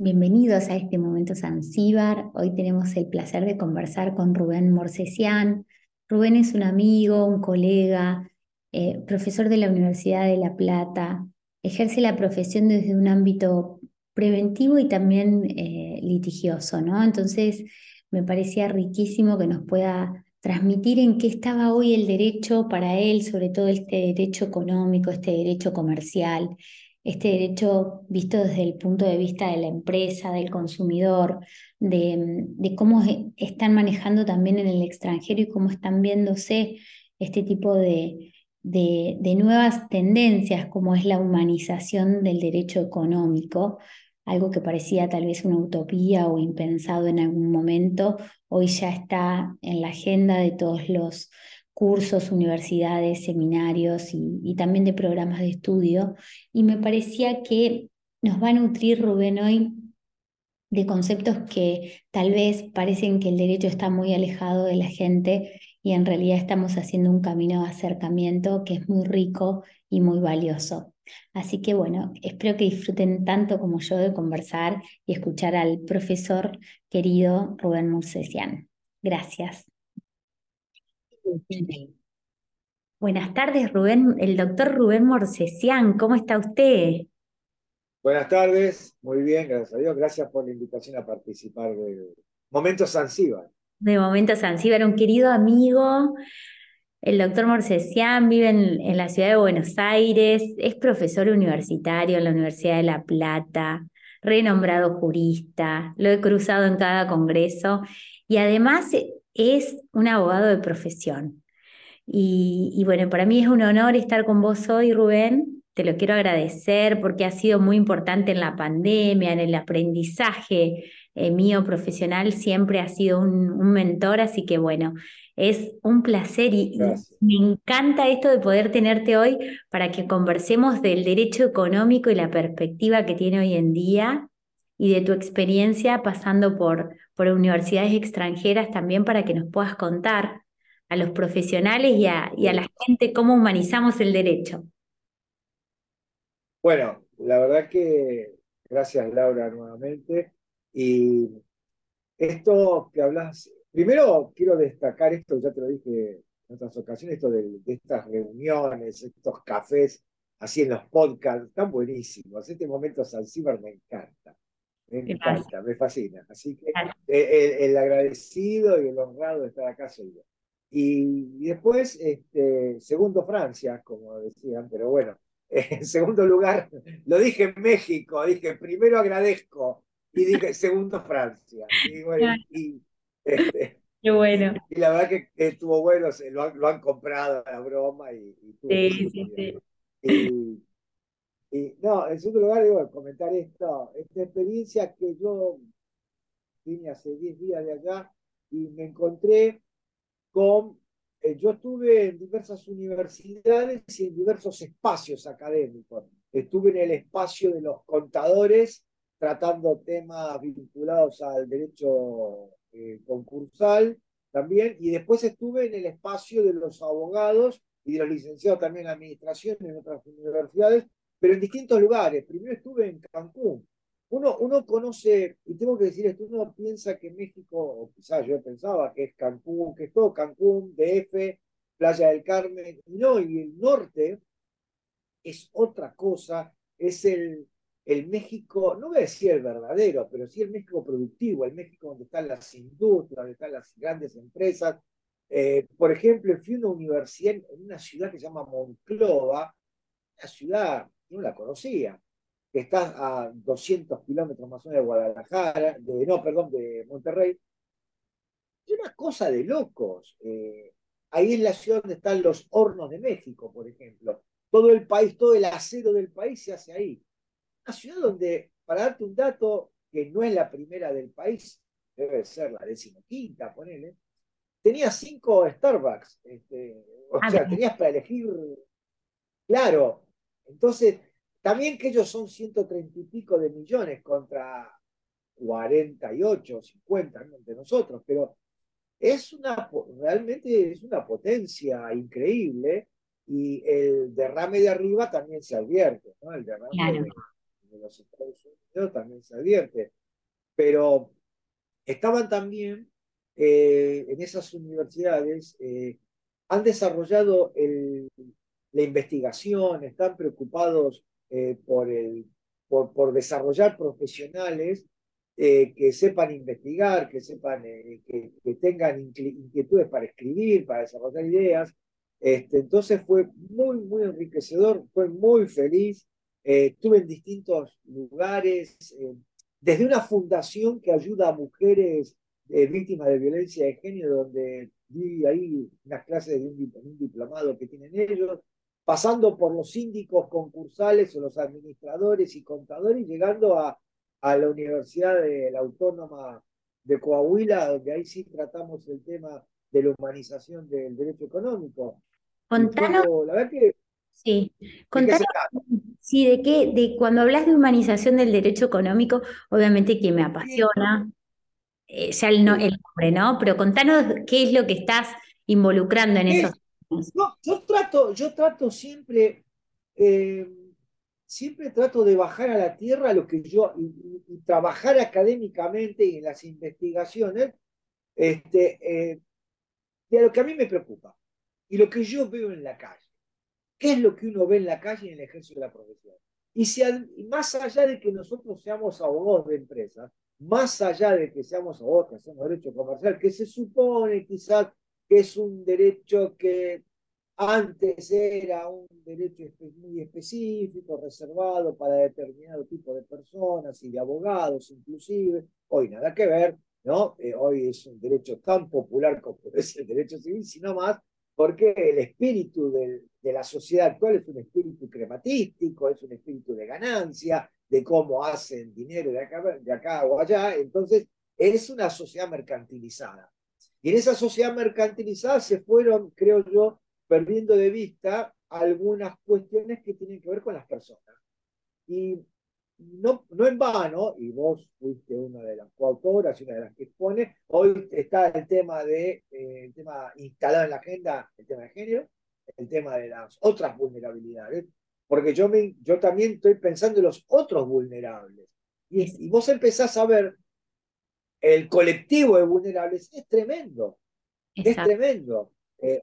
Bienvenidos a este momento Zanzíbar. Hoy tenemos el placer de conversar con Rubén Morsesian. Rubén es un amigo, un colega, eh, profesor de la Universidad de La Plata. Ejerce la profesión desde un ámbito preventivo y también eh, litigioso, ¿no? Entonces, me parecía riquísimo que nos pueda transmitir en qué estaba hoy el derecho para él, sobre todo este derecho económico, este derecho comercial, este derecho visto desde el punto de vista de la empresa, del consumidor, de, cómo están manejando también en el extranjero y cómo están viéndose este tipo de, de, nuevas tendencias, como es la humanización del derecho económico, algo que parecía tal vez una utopía o impensado en algún momento, hoy ya está en la agenda de todos los cursos, universidades, seminarios y, también de programas de estudio. Y me parecía que nos va a nutrir Rubén hoy de conceptos que tal vez parecen que el derecho está muy alejado de la gente y en realidad estamos haciendo un camino de acercamiento que es muy rico y muy valioso. Así que bueno, espero que disfruten tanto como yo de conversar y escuchar al profesor querido Rubén Mursesian. Gracias. Buenas tardes, Rubén, el doctor Rubén Morsesian, ¿cómo está usted? Buenas tardes, muy bien, gracias a Dios. Gracias por la invitación a participar de Momento Zanzíbar. De Momento Zanzíbar, un querido amigo. El doctor Morsesian vive en, en la ciudad de Buenos Aires, es profesor universitario en la Universidad de La Plata, renombrado jurista, lo he cruzado en cada congreso y además es un abogado de profesión. Y, bueno, para mí es un honor estar con vos hoy, Rubén. Te lo quiero agradecer porque ha sido muy importante en la pandemia, en el aprendizaje eh, mío profesional. Siempre ha sido un, mentor, así que bueno, es un placer y, me encanta esto de poder tenerte hoy para que conversemos del derecho económico y la perspectiva que tiene hoy en día y de tu experiencia pasando por, por universidades extranjeras también para que nos puedas contar a los profesionales y a, a la gente cómo humanizamos el derecho. Bueno, la verdad que gracias Laura nuevamente. Y esto que hablas, primero quiero destacar esto, ya te lo dije en otras ocasiones, esto de, estas reuniones, estos cafés, así en los podcasts, están buenísimos. Este momento Zanzíbar me encanta. Me encanta, me fascina. Así que eh, el, agradecido y el honrado de estar acá soy yo. Y, después, este, segundo Francia, como decían, pero bueno, en segundo lugar, lo dije en México, dije primero agradezco y dije segundo Francia. Y, bueno, y, este, Qué bueno. Y la verdad que estuvo bueno, lo han, lo han comprado la broma y, sí, sí, sí. Y no, en segundo lugar, digo, comentar esto, esta experiencia que yo vine hace 10 días de allá y me encontré con, eh, yo estuve en diversas universidades y en diversos espacios académicos. Estuve en el espacio de los contadores tratando temas vinculados al derecho eh, concursal también, y después estuve en el espacio de los abogados y de los licenciados también en administración en otras universidades pero en distintos lugares. Primero estuve en Cancún. Uno, uno conoce, y tengo que decir esto, uno piensa que México, o quizás yo pensaba que es Cancún, que es todo Cancún, DF, Playa del Carmen, no, y el norte es otra cosa, es el, el México, no voy a decir el verdadero, pero sí el México productivo, el México donde están las industrias, donde están las grandes empresas. Eh, por ejemplo, fui a una universidad en una ciudad que se llama Monclova, una ciudad no la conocía, que está a 200 kilómetros más o menos de Guadalajara, de, no, perdón, de Monterrey. Es una cosa de locos. Eh, ahí es la ciudad donde están los hornos de México, por ejemplo. Todo el país, todo el acero del país se hace ahí. Una ciudad donde, para darte un dato, que no es la primera del país, debe ser la decimoquinta, ponele, tenía cinco Starbucks. Este, o ah, sea, tenías para elegir, claro, entonces, también que ellos son 130 y pico de millones contra 48, 50 de nosotros, pero es una, realmente es una potencia increíble y el derrame de arriba también se advierte, ¿no? El derrame en los Estados Unidos también se advierte, pero estaban también eh, en esas universidades, eh, han desarrollado la investigación, están preocupados eh, por, el, por, desarrollar profesionales que sepan investigar, que sepan, que, que, tengan inquietudes para escribir, para desarrollar ideas. Este, entonces fue muy, muy enriquecedor, fue muy feliz. estuve en distintos lugares, desde una fundación que ayuda a mujeres eh, víctimas de violencia de género, donde vi ahí unas clases de un, diplomado que tienen ellos, pasando por los síndicos concursales o los administradores y contadores, llegando a, a la Universidad de la Autónoma de Coahuila, donde ahí sí tratamos el tema de la humanización del derecho económico. Contanos, la verdad que Sí, contanos, sí, de qué, de cuando hablas de humanización del derecho económico, obviamente que me apasiona, eh, ya el, nombre, ¿no? Pero contanos qué es lo que estás involucrando en eso. Yo trato, yo trato siempre, eh, siempre trato de bajar a la tierra lo que yo, y, trabajar académicamente y en las investigaciones, este, eh, de lo que a mí me preocupa y lo que yo veo en la calle. ¿Qué es lo que uno ve en la calle y en el ejercicio de la profesión? Y, si, más allá de que nosotros seamos abogados de empresas, más allá de que seamos abogados que hacemos derecho comercial, que se supone quizás que es un derecho que antes era un derecho muy específico, reservado para determinado tipo de personas y de abogados inclusive, hoy nada que ver, ¿no? Eh, hoy es un derecho tan popular como es el derecho civil, sino más porque el espíritu de la sociedad actual es un espíritu crematístico, es un espíritu de ganancia, de cómo hacen dinero de acá, de acá o allá, entonces es una sociedad mercantilizada. Y en esa sociedad mercantilizada se fueron, creo yo, perdiendo de vista algunas cuestiones que tienen que ver con las personas. Y no, no en vano, y vos fuiste una de las coautoras y una de las que expone, hoy está el tema, de, eh, el tema instalado en la agenda, el tema de género, el tema de las otras vulnerabilidades, porque yo, me, yo también estoy pensando en los otros vulnerables. Y, y vos empezás a ver el colectivo de vulnerables, es tremendo, es tremendo. Eh,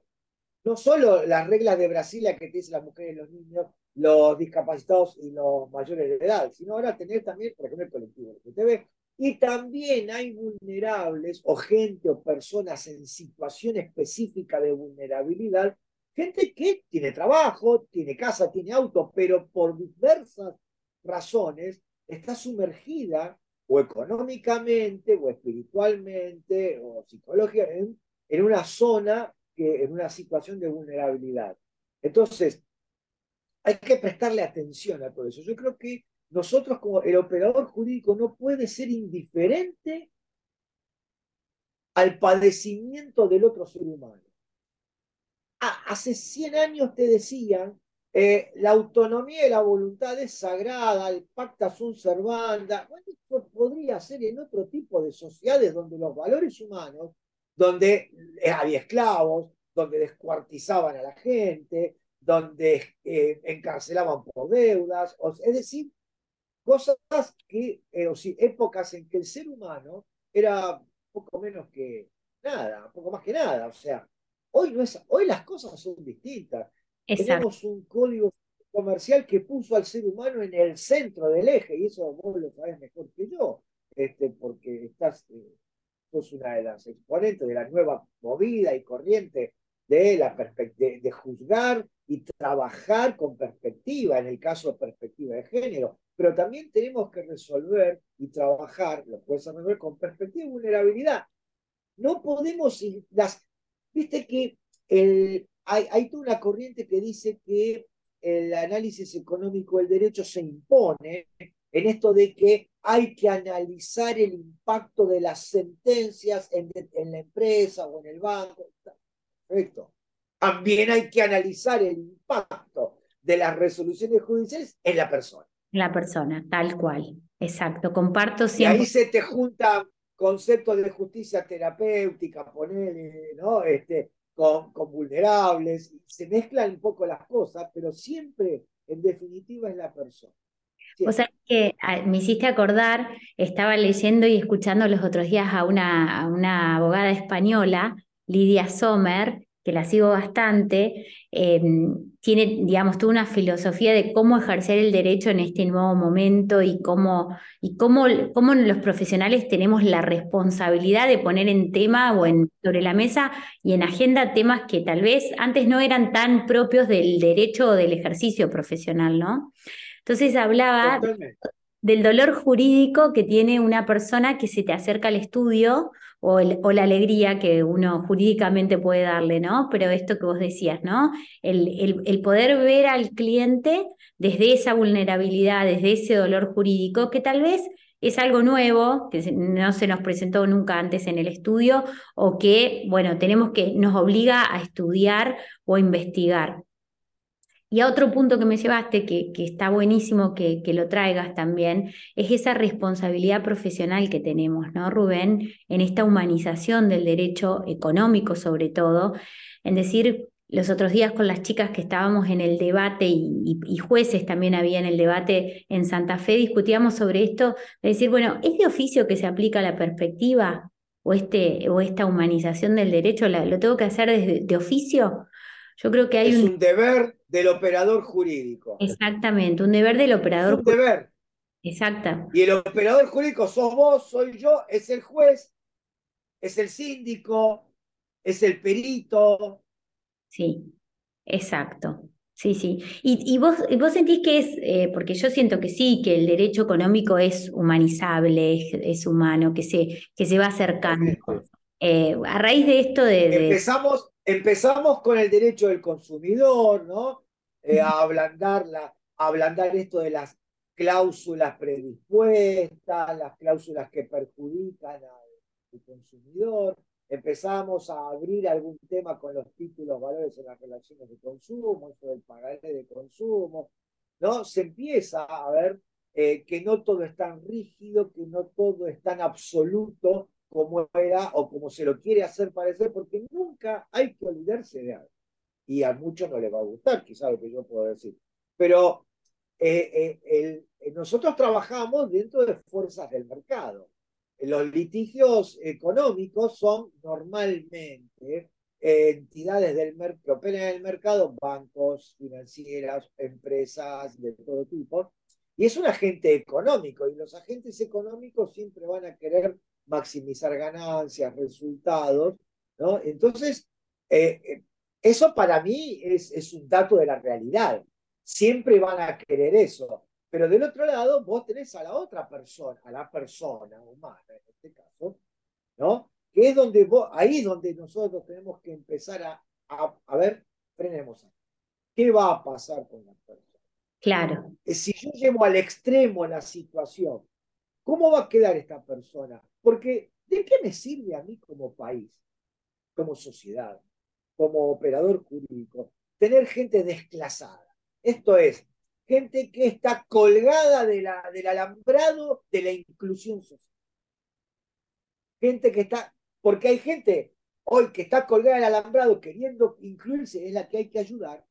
no solo las reglas de Brasilia que te dicen las mujeres y los niños, los discapacitados y los mayores de edad, sino ahora tener también, por ejemplo, el colectivo LGTB. Y también hay vulnerables o gente o personas en situación específica de vulnerabilidad, gente que tiene trabajo, tiene casa, tiene auto, pero por diversas razones está sumergida o económicamente o espiritualmente o psicológicamente en, una zona, que, en una situación de vulnerabilidad. Entonces, hay que prestarle atención a todo eso. Yo creo que nosotros como el operador jurídico no puede ser indiferente al padecimiento del otro ser humano. Hace 100 años te decían, eh, la autonomía y la voluntad es sagrada, el pacta sunt servanda. Bueno, esto podría ser en otro tipo de sociedades donde los valores humanos, donde había esclavos, donde descuartizaban a la gente, donde eh, encarcelaban por deudas, es decir, cosas que, eh, o épocas en que el ser humano era poco menos que nada, poco más que nada, o sea, hoy, no es, hoy las cosas son distintas. Tenemos un código comercial que puso al ser humano en el centro del eje, y eso vos lo sabés mejor que yo, este, porque estás, eh, sos una de las exponentes de la nueva movida y corriente de, la de, de juzgar y trabajar con perspectiva, en el caso de perspectiva de género, pero también tenemos que resolver y trabajar, lo puedes resolver con perspectiva de vulnerabilidad. No podemos, las, viste que el, hay, hay toda una corriente que dice que el análisis económico del derecho se impone en esto de que hay que analizar el impacto de las sentencias en, en la empresa o en el banco. Perfecto. También hay que analizar el impacto de las resoluciones judiciales en la persona. La persona, tal cual. Exacto, comparto siempre. Y ahí se te juntan conceptos de justicia terapéutica, ponerle, ¿no? Este, con, vulnerables, se mezclan un poco las cosas, pero siempre, en definitiva, es la persona. O sea que ah, me hiciste acordar, estaba leyendo y escuchando los otros días a una, a una abogada española, Lidia Sommer, que la sigo bastante, em, tiene, digamos, toda una filosofía de cómo ejercer el derecho en este nuevo momento y cómo, y cómo, cómo los profesionales tenemos la responsabilidad de poner en tema o en, sobre la mesa y en agenda temas que tal vez antes no eran tan propios del derecho o del ejercicio profesional, ¿no? Entonces hablaba del dolor jurídico que tiene una persona que se te acerca al estudio o, la alegría que uno jurídicamente puede darle, ¿no? Pero esto que vos decías, ¿no? El, el, poder ver al cliente desde esa vulnerabilidad, desde ese dolor jurídico, que tal vez es algo nuevo, que no se nos presentó nunca antes en el estudio, o que, bueno, tenemos que, nos obliga a estudiar o investigar. Y a otro punto que me llevaste, que, que está buenísimo que, que, lo traigas también, es esa responsabilidad profesional que tenemos, ¿no, Rubén? En esta humanización del derecho económico, sobre todo, en decir, los otros días con las chicas que estábamos en el debate y, y, jueces también había en el debate en Santa Fe, discutíamos sobre esto, de decir, bueno, ¿es de oficio que se aplica la perspectiva o, este, o esta humanización del derecho? ¿Lo tengo que hacer desde de oficio? Yo creo que hay es un... deber del operador jurídico. Exactamente, un deber del operador jurídico. Un deber. Exacto. Y el operador jurídico sos vos, soy yo, es el juez, es el síndico, es el perito. Sí, exacto. Sí, sí. Y, vos, vos sentís que es, eh, porque yo siento que sí, que el derecho económico es humanizable, es, humano, que se, que se va acercando. Eh, a raíz de esto de, Empezamos, Empezamos con el derecho del consumidor, ¿no? Eh, a, ablandar a ablandar esto de las cláusulas predispuestas, las cláusulas que perjudican al consumidor. Empezamos a abrir algún tema con los títulos, valores en las relaciones de consumo, eso del pagaré de consumo. ¿no? Se empieza a ver eh, que no todo es tan rígido, que no todo es tan absoluto como era o como se lo quiere hacer parecer, porque nunca hay que olvidarse de algo. Y a muchos no les va a gustar, quizás lo que yo puedo decir. Pero eh, eh, eh, nosotros trabajamos dentro de fuerzas del mercado. Los litigios económicos son normalmente entidades del que operan en el mercado, bancos, financieras, empresas de todo tipo, y es un agente económico, y los agentes económicos siempre van a querer maximizar ganancias, resultados, ¿no? Entonces, eh, eh, eso para mí es, es un dato de la realidad. Siempre van a querer eso. Pero del otro lado, vos tenés a la otra persona, a la persona humana en este caso, ¿no? Que es donde vos, ahí es donde nosotros tenemos que empezar a, a, ver, frenemos. ¿Qué va a pasar con la persona? Claro. Si yo llevo al extremo la situación ¿Cómo va a quedar esta persona? Porque ¿de qué me sirve a mí como país, como sociedad, como operador jurídico, tener gente desclasada? Esto es, gente que está colgada de la, del alambrado de la inclusión social. Gente que está, porque hay gente hoy que está colgada del alambrado queriendo incluirse, es la que hay que ayudar,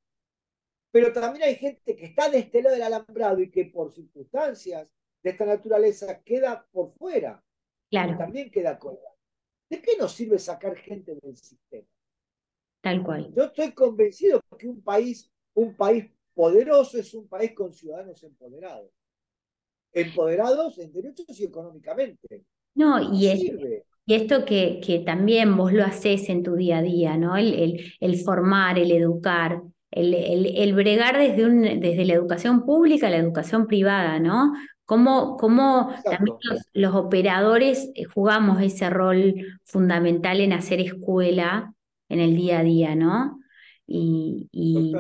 pero también hay gente que está de este lado del alambrado y que por circunstancias de esta naturaleza queda por fuera. Claro. también queda colgado. ¿De qué nos sirve sacar gente del sistema? Tal cual. Yo estoy convencido que un país, un país poderoso es un país con ciudadanos empoderados. Empoderados en derechos y económicamente. No, y, y esto que, que, también vos lo haces en tu día a día, ¿no? El, el, el formar, el educar, el, el, bregar desde, un, desde la educación pública a la educación privada, ¿no? Cómo, cómo también los, operadores eh, jugamos ese rol fundamental en hacer escuela en el día a día, ¿no? Y, y,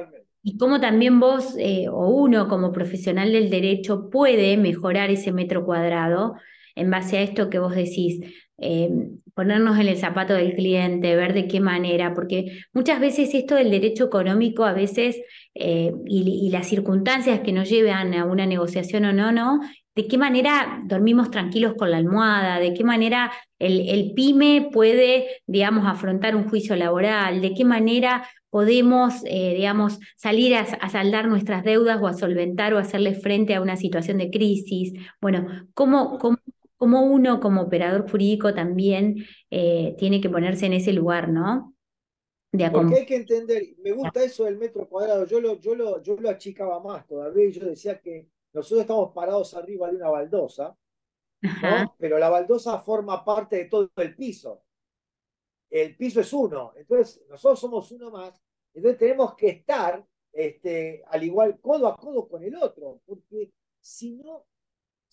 cómo también vos eh, o uno como profesional del derecho puede mejorar ese metro cuadrado en base a esto que vos decís, eh, ponernos en el zapato del cliente, ver de qué manera, porque muchas veces esto del derecho económico a veces y, y, las circunstancias que nos llevan a una negociación o no, no, de qué manera dormimos tranquilos con la almohada, de qué manera el, pyme puede, digamos, afrontar un juicio laboral, de qué manera podemos, eh, digamos, salir a, saldar nuestras deudas o a solventar o hacerle frente a una situación de crisis. Bueno, cómo, cómo, uno como operador jurídico también eh, tiene que ponerse en ese lugar, ¿no? Porque hay que entender, me gusta eso del metro cuadrado, yo lo, yo lo, yo lo achicaba más todavía, yo decía que nosotros estamos parados arriba de una baldosa, ¿no? pero la baldosa forma parte de todo el piso. El piso es uno, entonces nosotros somos uno más, entonces tenemos que estar este, al igual codo a codo con el otro, porque si no,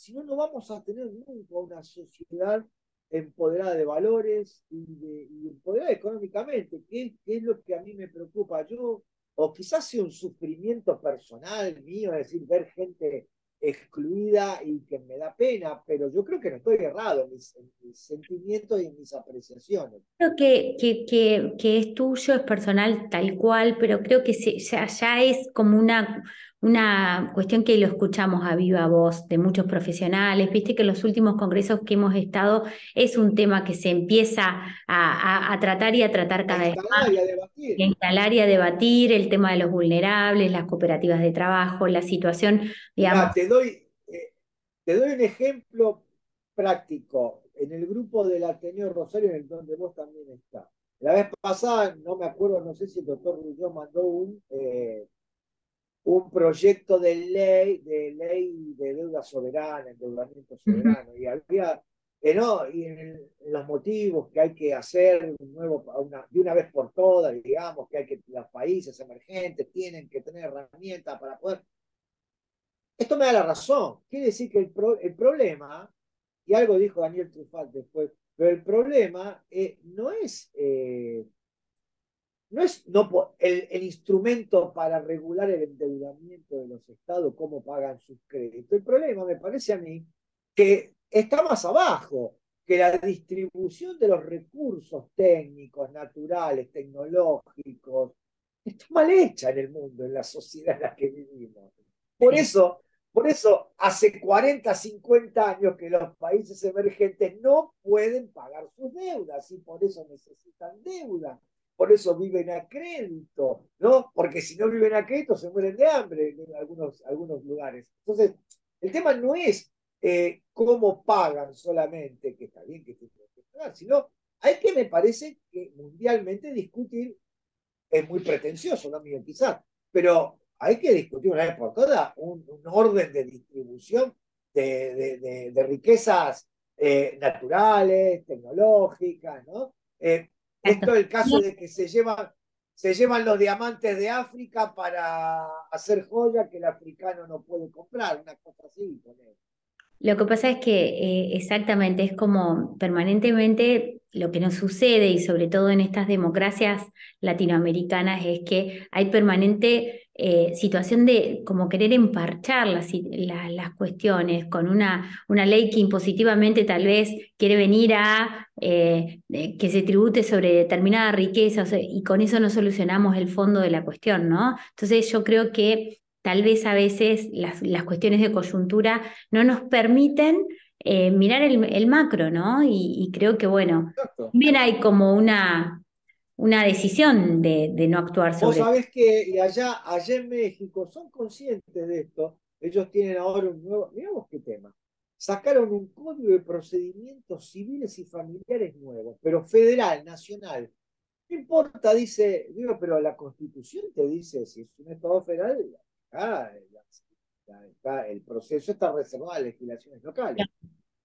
si no, no vamos a tener nunca una sociedad empoderada de valores y, de, empoderada económicamente, que, es lo que a mí me preocupa. Yo, o quizás sea un sufrimiento personal mío, es decir, ver gente excluida y que me da pena, pero yo creo que no estoy errado en mis, sentimientos y en mis apreciaciones. Creo que, que, que, es tuyo, es personal tal cual, pero creo que ya, ya es como una, una cuestión que lo escuchamos a viva voz de muchos profesionales. Viste que en los últimos congresos que hemos estado es un tema que se empieza a, a, tratar y a tratar cada vez más. Y a debatir. instalar y a debatir el tema de los vulnerables, las cooperativas de trabajo, la situación, digamos doy, eh, te doy un ejemplo práctico. En el grupo del Ateneo Rosario, en el donde vos también estás. La vez pasada, no me acuerdo, no sé si el doctor Rullón mandó un, eh, un proyecto de ley, de ley de deuda soberana, endeudamiento soberano, y había, eh, no, y en, los motivos que hay que hacer un nuevo, una, de una vez por todas, digamos, que hay que los países emergentes tienen que tener herramientas para poder esto me da la razón. Quiere decir que el, el problema, y algo dijo Daniel Truffaut después, pero el problema eh, no es, eh, no es no, el, el, instrumento para regular el endeudamiento de los estados, cómo pagan sus créditos. El problema, me parece a mí, que está más abajo, que la distribución de los recursos técnicos, naturales, tecnológicos, está mal hecha en el mundo, en la sociedad en la que vivimos. Por eso, por eso hace 40, 50 años que los países emergentes no pueden pagar sus deudas y por eso necesitan deuda. Por eso viven a crédito, ¿no? Porque si no viven a crédito se mueren de hambre en algunos, algunos lugares. Entonces, el tema no es eh, cómo pagan solamente, que está bien que se que pagar, sino hay que, me parece, que mundialmente discutir, es muy pretencioso, ¿no, Miguel? Quizás, pero hay que discutir una vez por todas un, orden de distribución de, riquezas eh, naturales, tecnológicas, ¿no? Eh, esto es el caso de que se llevan, se llevan los diamantes de África para hacer joya que el africano no puede comprar, una cosa así. Lo que pasa es que eh, exactamente es como permanentemente lo que nos sucede y sobre todo en estas democracias latinoamericanas es que hay permanente eh, situación de como querer emparchar las, las, cuestiones con una, una, ley que impositivamente tal vez quiere venir a eh, que se tribute sobre determinada riqueza y con eso no solucionamos el fondo de la cuestión, ¿no? Entonces yo creo que tal vez a veces las, las cuestiones de coyuntura no nos permiten eh, mirar el, macro, ¿no? Y, creo que, bueno, hay como una, una decisión de, de no actuar sobre Vos sabés que allá, allá en México son conscientes de esto. Ellos tienen ahora un nuevo, miramos qué tema. Sacaron un código de procedimientos civiles y familiares nuevo, pero federal, nacional. No importa, dice, digo, pero la constitución te dice, si es un Estado federal, el proceso está reservado a legislaciones locales.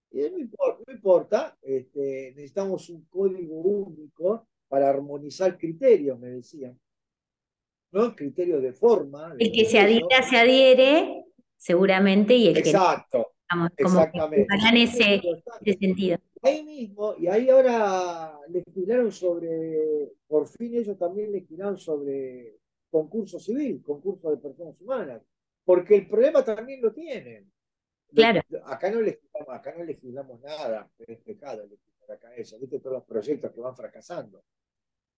Y no importa, no importa este, necesitamos un código único para armonizar criterios, me decían. ¿No? Criterios de forma. el que se adhiera, se adhiere, seguramente, y el Exacto, que exactamente. en ese, sentido. Ahí mismo, y ahí ahora legislaron sobre, por fin ellos también legislaron sobre concurso civil, concurso de personas humanas, porque el problema también lo tienen. Claro. Acá no legislamos, acá no legislamos nada, es pecado acá eso, viste todos los proyectos que van fracasando.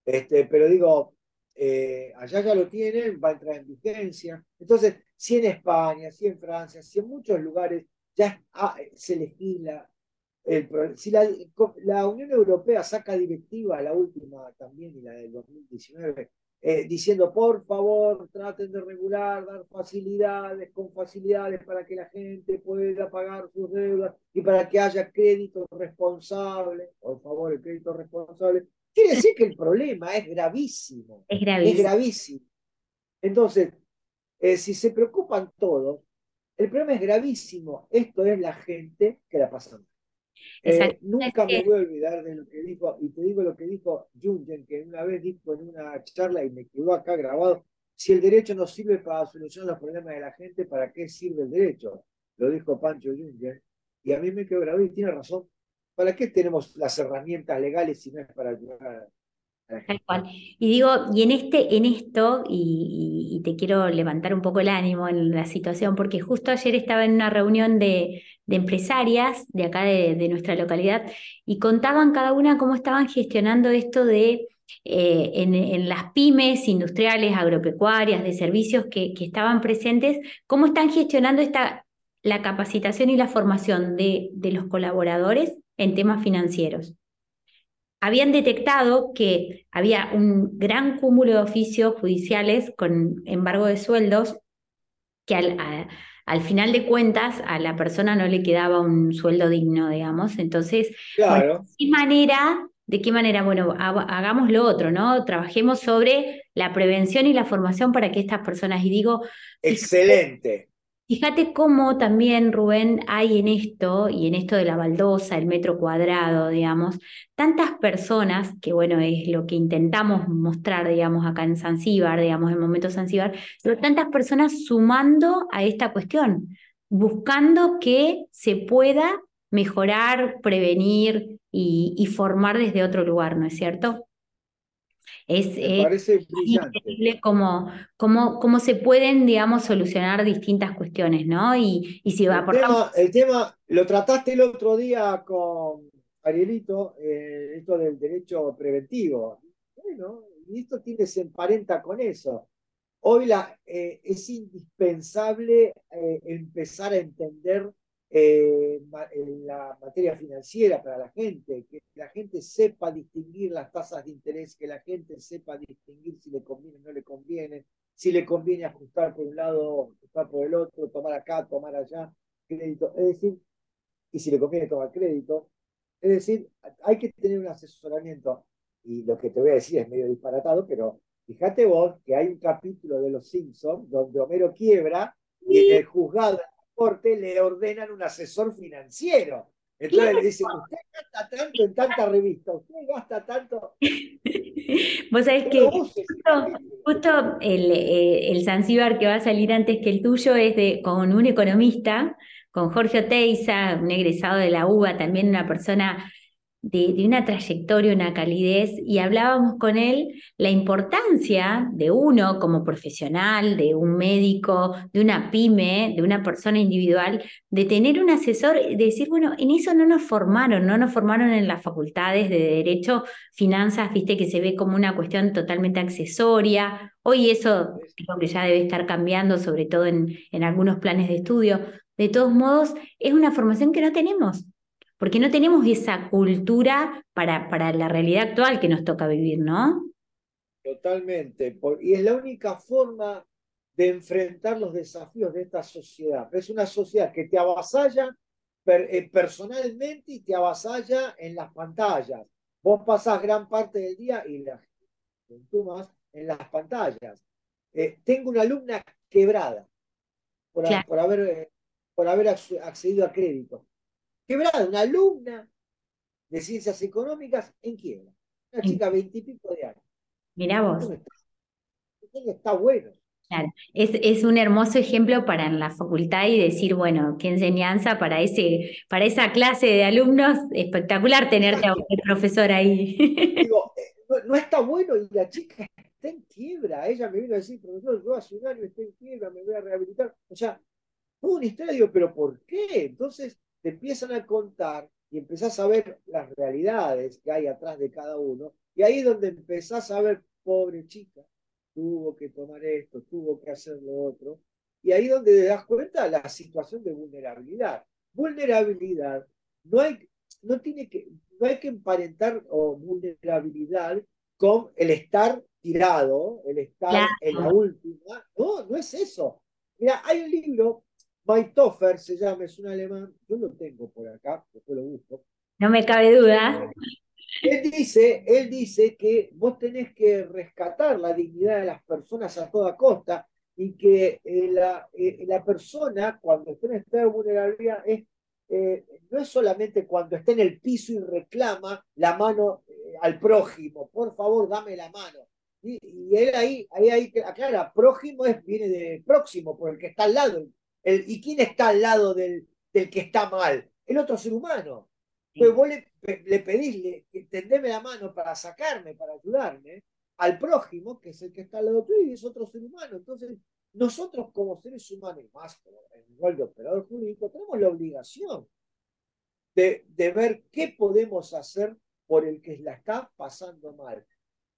Este, pero digo, eh, allá ya lo tienen, va a entrar en vigencia. Entonces, si en España, si en Francia, si en muchos lugares ya se legisla. El, si la, la, Unión Europea saca directiva, la última también y la del 2019, eh, diciendo por favor traten de regular, dar facilidades con facilidades para que la gente pueda pagar sus deudas y para que haya crédito responsable, por favor, el crédito responsable, quiere decir que el problema es gravísimo. Es gravísimo. Es gravísimo. Entonces, eh, si se preocupan todos, el problema es gravísimo. Esto es la gente que la pasa. Eh, nunca me voy a olvidar de lo que dijo, y te digo lo que dijo Jungen, que una vez dijo en una charla y me quedó acá grabado, si el derecho no sirve para solucionar los problemas de la gente, ¿para qué sirve el derecho? Lo dijo Pancho Jungen, y a mí me quedó grabado y tiene razón. ¿Para qué tenemos las herramientas legales si no es para ayudar Tal cual. Y digo, y en este, en esto, y, te quiero levantar un poco el ánimo en la situación, porque justo ayer estaba en una reunión de, empresarias de acá de, nuestra localidad y contaban cada una cómo estaban gestionando esto de eh, en, las pymes industriales, agropecuarias, de servicios que, que estaban presentes, cómo están gestionando esta, la capacitación y la formación de, de los colaboradores en temas financieros habían detectado que había un gran cúmulo de oficios judiciales con embargo de sueldos que al, final de cuentas a la persona no le quedaba un sueldo digno, digamos. Entonces, ¿de qué manera? ¿De qué manera? Bueno, hagamos lo otro, ¿no? Trabajemos sobre la prevención y la formación para que estas personas, y digo... Excelente. Fíjate cómo también, Rubén, hay en esto, y en esto de la baldosa, el metro cuadrado, digamos, tantas personas, que bueno, es lo que intentamos mostrar, digamos, acá en Zanzíbar, digamos, en Momento Zanzíbar, pero tantas personas sumando a esta cuestión, buscando que se pueda mejorar, prevenir y formar desde otro lugar, ¿no es cierto? Es, increíble cómo, cómo, cómo, se pueden, digamos, solucionar distintas cuestiones, ¿no? Y, y si va el, tema, el tema, lo trataste el otro día con Arielito, eh, esto del derecho preventivo. Bueno, y esto tiene, se emparenta con eso. Hoy la, eh, es indispensable eh, empezar a entender eh, en la materia financiera para la gente, que la gente sepa distinguir las tasas de interés, que la gente sepa distinguir si le conviene o no le conviene, si le conviene ajustar por un lado, ajustar por el otro, tomar acá, tomar allá, crédito, es decir, y si le conviene tomar crédito. Es decir, hay que tener un asesoramiento, y lo que te voy a decir es medio disparatado, pero fíjate vos que hay un capítulo de Los Simpsons donde Homero quiebra y en el juzgado corte le ordenan un asesor financiero. Entonces le dicen, usted gasta tanto en tanta revista, usted gasta tanto. Vos sabés que justo, el, eh, el Zanzíbar que va a salir antes que el tuyo es de, con un economista, con Jorge Oteiza, un egresado de la UBA, también una persona de, una trayectoria, una calidez, y hablábamos con él la importancia de uno como profesional, de un médico, de una pyme, de una persona individual, de tener un asesor, de decir, bueno, en eso no nos formaron, no nos formaron en las facultades de Derecho, Finanzas, viste que se ve como una cuestión totalmente accesoria. Hoy eso creo que ya debe estar cambiando, sobre todo en, en algunos planes de estudio. De todos modos, es una formación que no tenemos porque no tenemos esa cultura para, para la realidad actual que nos toca vivir, ¿no? Totalmente. Y es la única forma de enfrentar los desafíos de esta sociedad. Es una sociedad que te avasalla eh, personalmente y te avasalla en las pantallas. Vos pasás gran parte del día y la tú más en las pantallas. Eh, tengo una alumna quebrada por, por haber, eh, por haber accedido a crédito quebrada, una alumna de ciencias económicas en quiebra. Una chica veintipico de años. Mirá vos. Está, bueno. Claro, es, es, un hermoso ejemplo para la facultad y decir, bueno, qué enseñanza para, ese, para esa clase de alumnos, espectacular tenerte a un profesor ahí. Digo, eh, no, está bueno y la chica está en quiebra. Ella me vino a decir, profesor, yo hace un año estoy en quiebra, me voy a rehabilitar. O sea, una historia, digo, pero ¿por qué? Entonces, te empiezan a contar y empezás a ver las realidades que hay atrás de cada uno, y ahí es donde empezás a ver, pobre chica, tuvo que tomar esto, tuvo que hacer lo otro, y ahí es donde te das cuenta la situación de vulnerabilidad. vulnerabilidad no hay, no tiene que, no hay que emparentar o vulnerabilidad con el estar tirado, el estar en la última. No, no es eso. Mira, hay un libro, Maitoffer se llama, es un alemán, yo lo tengo por acá, después lo busco. No me cabe duda. Él dice, él dice que vos tenés que rescatar la dignidad de las personas a toda costa y que eh, la, eh, la, persona cuando está en estado de vulnerabilidad es, eh, no es solamente cuando está en el piso y reclama la mano al prójimo, por favor dame la mano. Y, él ahí, ahí, ahí aclara, prójimo es, viene de próximo, por el que está al lado. El, ¿Y quién está al lado del, del que está mal? El otro ser humano. Entonces vos le, le pedís, le, tendeme la mano para sacarme, para ayudarme, al prójimo, que es el que está al lado tuyo y es otro ser humano. Entonces, nosotros como seres humanos, más en igual de operador jurídico, tenemos la obligación de, de, ver qué podemos hacer por el que la está pasando mal.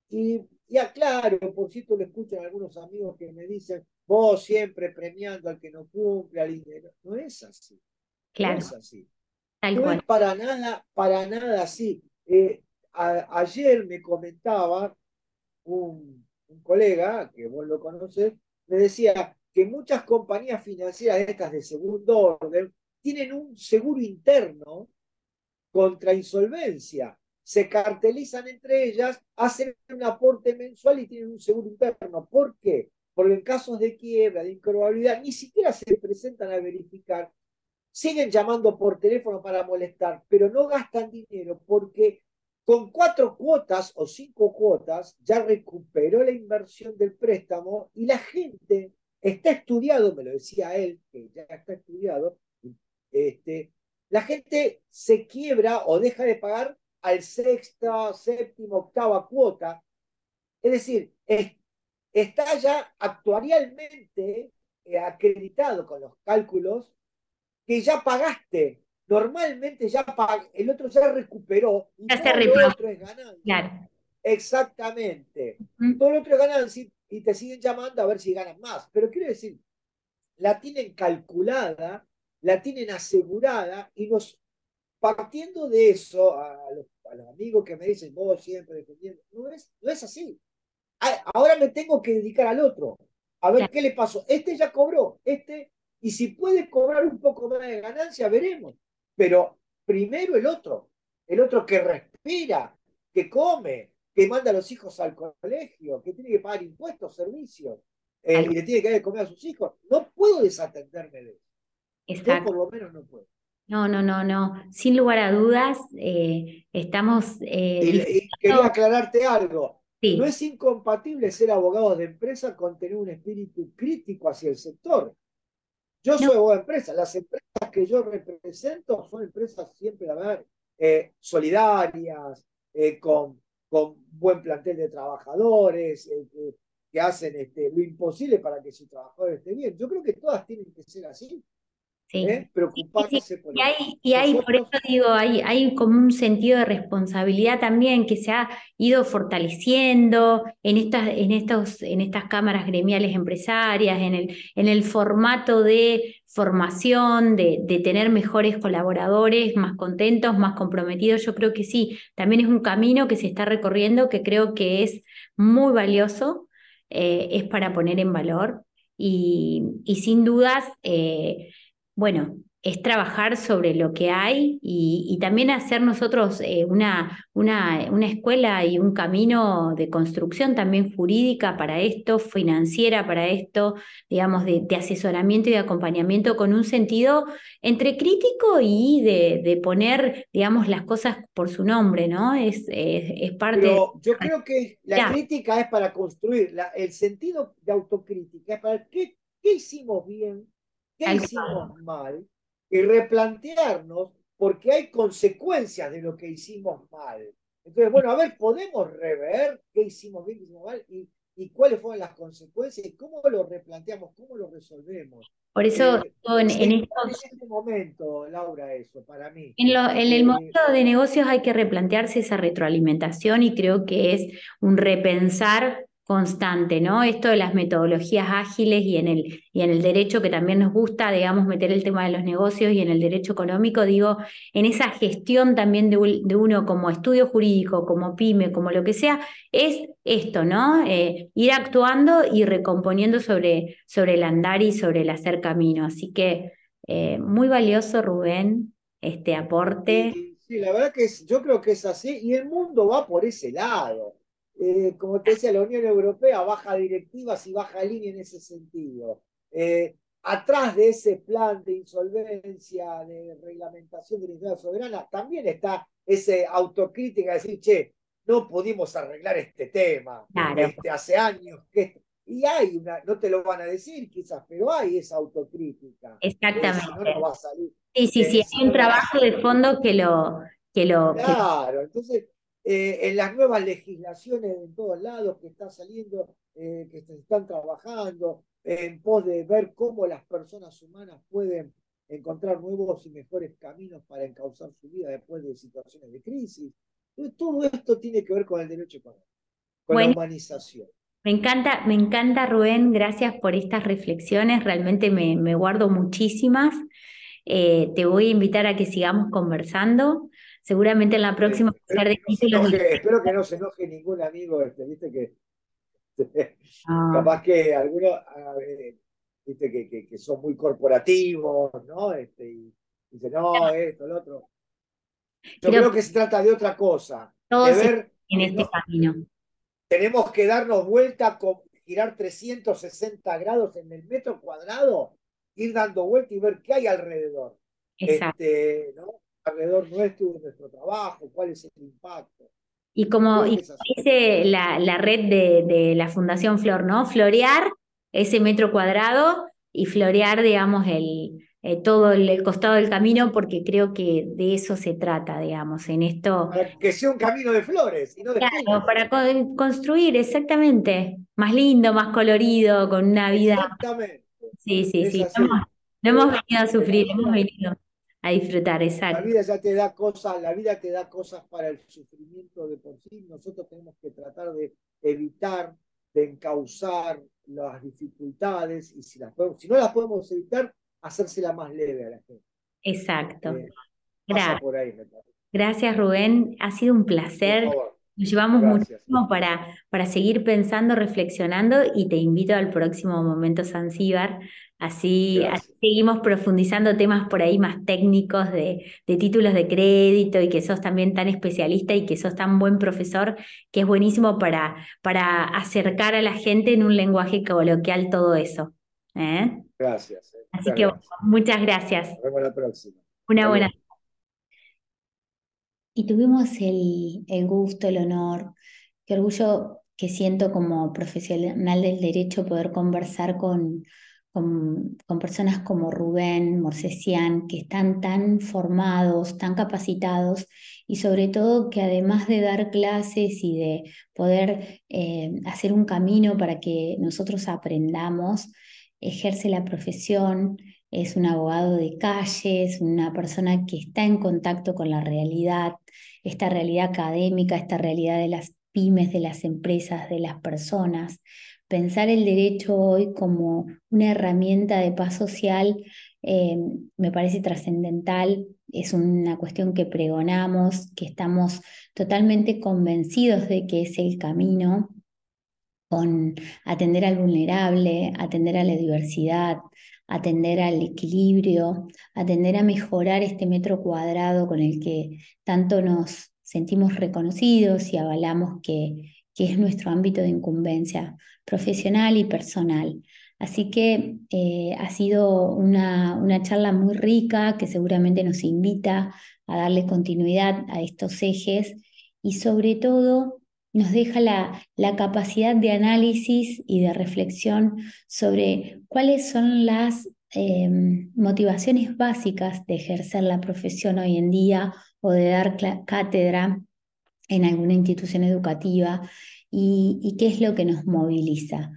Y, y aclaro, por cierto, lo escuchan algunos amigos que me dicen, vos siempre premiando al que no cumple, al No es así. Claro. No es así no es para nada, para nada así. Eh, ayer me comentaba un, colega, que vos lo conocés, me decía que muchas compañías financieras estas de segundo orden tienen un seguro interno contra insolvencia. Se cartelizan entre ellas, hacen un aporte mensual y tienen un seguro interno. ¿Por qué? Porque en casos de quiebra, de improbabilidad, ni siquiera se presentan a verificar siguen llamando por teléfono para molestar, pero no gastan dinero porque con cuatro cuotas o cinco cuotas ya recuperó la inversión del préstamo y la gente está estudiado, me lo decía él, que ya está estudiado, este, la gente se quiebra o deja de pagar al sexta, séptima, octava cuota. Es decir, está ya actuarialmente eh, acreditado con los cálculos que ya pagaste. Normalmente ya el otro ya recuperó y todo lo otro es ganancia. Exactamente. Todo lo otro es ganancia y te siguen llamando a ver si ganan más. Pero quiero decir, la tienen calculada, la tienen asegurada y nos, partiendo de eso, a los, amigos que me dicen, vos siempre defendiendo, no es, no es así. Ahora me tengo que dedicar al otro, a ver qué le pasó. Este ya cobró, este y si puede cobrar un poco más de ganancia, veremos. Pero primero el otro, el otro que respira, que come, que manda a los hijos al colegio, que tiene que pagar impuestos, servicios, eh, y le tiene que dar de comer a sus hijos. No puedo desatenderme de eso. Yo por lo menos no puedo. No, no, no, no. Sin lugar a dudas, eh, estamos... Eh, y, quería aclararte algo. No es incompatible ser abogado de empresa con tener un espíritu crítico hacia el sector. Yo soy abogado de empresa. Las empresas que yo represento son empresas siempre, la verdad, eh, solidarias, eh, con, con buen plantel de trabajadores, eh, que hacen este, lo imposible para que su trabajador esté bien. Yo creo que todas tienen que ser así. Sí. ¿eh? preocuparse por y hay, y hay por eso digo, hay, hay como un sentido de responsabilidad también que se ha ido fortaleciendo en estas, en estos, en estas cámaras gremiales empresarias, en el, en el formato de formación, de, de tener mejores colaboradores, más contentos, más comprometidos. Yo creo que sí, también es un camino que se está recorriendo que creo que es muy valioso, eh, es para poner en valor y, y sin dudas eh, bueno, es trabajar sobre lo que hay y, también hacer nosotros eh, una, una, una, escuela y un camino de construcción también jurídica para esto, financiera para esto, digamos, de, asesoramiento y de acompañamiento con un sentido entre crítico y de, poner, digamos, las cosas por su nombre, ¿no? Es, es, parte... Pero yo creo que la crítica es para construir, el sentido de autocrítica es para qué, qué hicimos bien qué hicimos mal y replantearnos porque hay consecuencias de lo que hicimos mal. Entonces, bueno, a ver, podemos rever qué hicimos bien, qué hicimos mal y, y cuáles fueron las consecuencias y cómo lo replanteamos, cómo lo resolvemos. Por eso, eh, en, en, este momento, Laura, eso, para mí. En, lo, en el eh, momento de negocios hay que replantearse esa retroalimentación y creo que es un repensar constante, ¿no? Esto de las metodologías ágiles y en el, y en el derecho que también nos gusta, digamos, meter el tema de los negocios y en el derecho económico, digo, en esa gestión también de, uno como estudio jurídico, como pyme, como lo que sea, es esto, ¿no? Eh, ir actuando y recomponiendo sobre, sobre el andar y sobre el hacer camino. Así que eh, muy valioso, Rubén, este aporte. Sí, la verdad que yo creo que es así y el mundo va por ese lado eh, como te decía, la Unión Europea baja directivas y baja línea en ese sentido. Eh, atrás de ese plan de insolvencia, de reglamentación de la industria soberana, también está esa autocrítica de decir, che, no pudimos arreglar este tema este, hace años. Que, y hay una, no te lo van a decir quizás, pero hay esa autocrítica. Exactamente. no, va a salir. Sí, sí, sí, hay un trabajo de fondo que lo... Que lo claro, entonces eh, en las nuevas legislaciones en todos lados que están saliendo, eh, que se están trabajando en pos de ver cómo las personas humanas pueden encontrar nuevos y mejores caminos para encauzar su vida después de situaciones de crisis. todo esto tiene que ver con el derecho económico, con la humanización. Me encanta, me encanta Rubén, gracias por estas reflexiones, realmente me, me guardo muchísimas. Eh, te voy a invitar a que sigamos conversando. Seguramente en la próxima... espero, que no se enoje ningún amigo, este, viste que ah. capaz que algunos viste que, que, son muy corporativos, ¿no? Este, y dicen, no, esto, lo otro. Yo creo, que se trata de otra cosa. de ver, en este camino. Tenemos que darnos vuelta, con, girar 360 grados en el metro cuadrado, ir dando vuelta y ver qué hay alrededor. Exacto. Este, ¿no? Alrededor nuestro, de nuestro trabajo, cuál es el impacto. Y como, dice la, la red de, de, la Fundación Flor, ¿no? Florear ese metro cuadrado y florear, digamos, el, eh, todo el, costado del camino, porque creo que de eso se trata, digamos, en esto. Para que sea un camino de flores y no de Claro, para construir, exactamente, más lindo, más colorido, con una vida. Exactamente. Sí, sí, sí. No hemos, venido a sufrir, hemos venido a disfrutar, exacto. La vida ya te da cosas, la vida te da cosas para el sufrimiento de por sí. Nosotros tenemos que tratar de evitar, de encauzar las dificultades y si, las si no las podemos evitar, hacérsela más leve a la gente. Exacto. Eh, Gracias, Rubén. Ha sido un placer. Nos llevamos muchísimo para, para seguir pensando, reflexionando y te invito al próximo momento Zanzíbar Así, seguimos profundizando temas por ahí más técnicos de, títulos de crédito y que sos también tan especialista y que sos tan buen profesor, que es buenísimo para, para acercar a la gente en un lenguaje coloquial todo eso. ¿eh? Gracias. Eh, Así que muchas gracias. Nos vemos la próxima. Una buena. Y tuvimos el, el gusto, el honor, qué orgullo que siento como profesional del derecho poder conversar con con, personas como Rubén, Morsesian, que están tan formados, tan capacitados y sobre todo que además de dar clases y de poder eh, hacer un camino para que nosotros aprendamos, ejerce la profesión, es un abogado de calle, es una persona que está en contacto con la realidad, esta realidad académica, esta realidad de las pymes, de las empresas, de las personas pensar el derecho hoy como una herramienta de paz social eh, me parece trascendental, es una cuestión que pregonamos, que estamos totalmente convencidos de que es el camino con atender al vulnerable, atender a la diversidad, atender al equilibrio, atender a mejorar este metro cuadrado con el que tanto nos sentimos reconocidos y avalamos que que es nuestro ámbito de incumbencia profesional y personal. Así que eh, ha sido una, una, charla muy rica que seguramente nos invita a darle continuidad a estos ejes y sobre todo nos deja la, la capacidad de análisis y de reflexión sobre cuáles son las em, motivaciones básicas de ejercer la profesión hoy en día o de dar cátedra en alguna institución educativa y, qué es lo que nos moviliza.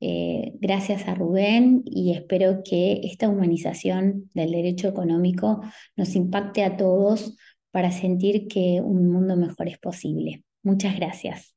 Eh, gracias a Rubén y espero que esta humanización del derecho económico nos impacte a todos para sentir que un mundo mejor es posible. Muchas gracias.